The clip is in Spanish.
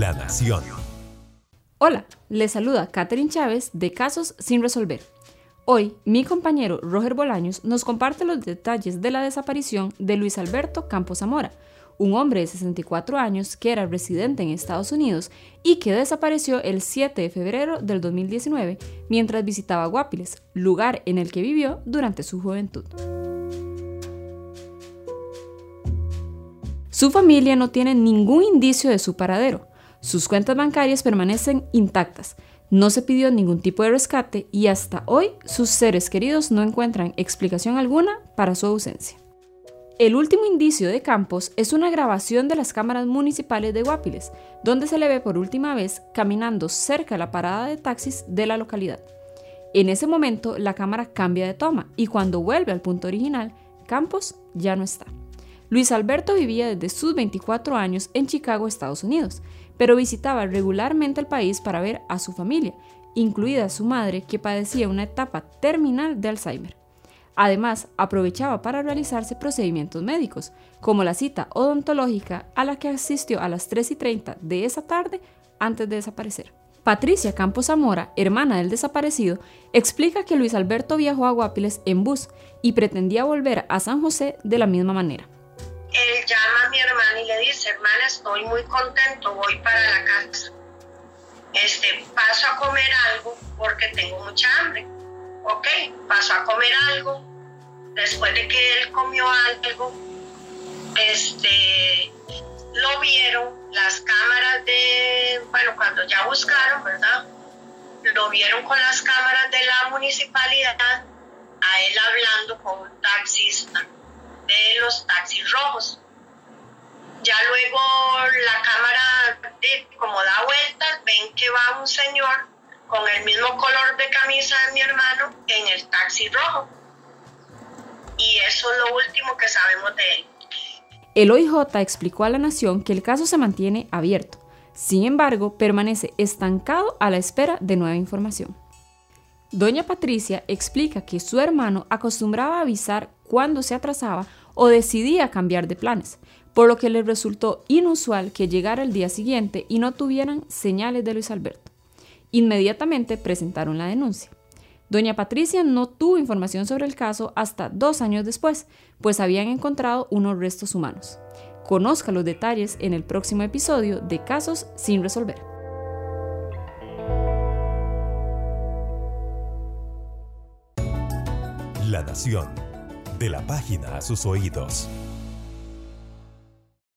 La Nación. Hola, les saluda Catherine Chávez de Casos sin resolver. Hoy, mi compañero Roger Bolaños nos comparte los detalles de la desaparición de Luis Alberto Campos Zamora, un hombre de 64 años que era residente en Estados Unidos y que desapareció el 7 de febrero del 2019 mientras visitaba Guapiles, lugar en el que vivió durante su juventud. Su familia no tiene ningún indicio de su paradero. Sus cuentas bancarias permanecen intactas. No se pidió ningún tipo de rescate y hasta hoy sus seres queridos no encuentran explicación alguna para su ausencia. El último indicio de Campos es una grabación de las cámaras municipales de Guapiles, donde se le ve por última vez caminando cerca de la parada de taxis de la localidad. En ese momento la cámara cambia de toma y cuando vuelve al punto original, Campos ya no está. Luis Alberto vivía desde sus 24 años en Chicago, Estados Unidos, pero visitaba regularmente el país para ver a su familia, incluida su madre que padecía una etapa terminal de Alzheimer. Además, aprovechaba para realizarse procedimientos médicos, como la cita odontológica a la que asistió a las 3 y 30 de esa tarde antes de desaparecer. Patricia Campos Zamora, hermana del desaparecido, explica que Luis Alberto viajó a Guapiles en bus y pretendía volver a San José de la misma manera hermana y le dice, hermana, estoy muy contento, voy para la casa. Este, paso a comer algo porque tengo mucha hambre. Ok, paso a comer algo. Después de que él comió algo, este, lo vieron las cámaras de, bueno, cuando ya buscaron, ¿verdad? Lo vieron con las cámaras de la municipalidad, a él hablando con un taxista de los taxis rojos. Ya luego la cámara, como da va un señor con el mismo color de camisa de mi hermano en el taxi rojo. Y eso es lo último que sabemos de él. El OIJ explicó a la Nación que el caso se mantiene abierto. Sin embargo, permanece estancado a la espera de nueva información. Doña Patricia explica que su hermano acostumbraba avisar cuando se atrasaba o decidía cambiar de planes, por lo que le resultó inusual que llegara el día siguiente y no tuvieran señales de Luis Alberto. Inmediatamente presentaron la denuncia. Doña Patricia no tuvo información sobre el caso hasta dos años después, pues habían encontrado unos restos humanos. Conozca los detalles en el próximo episodio de Casos sin resolver. La Nación de la página a sus oídos.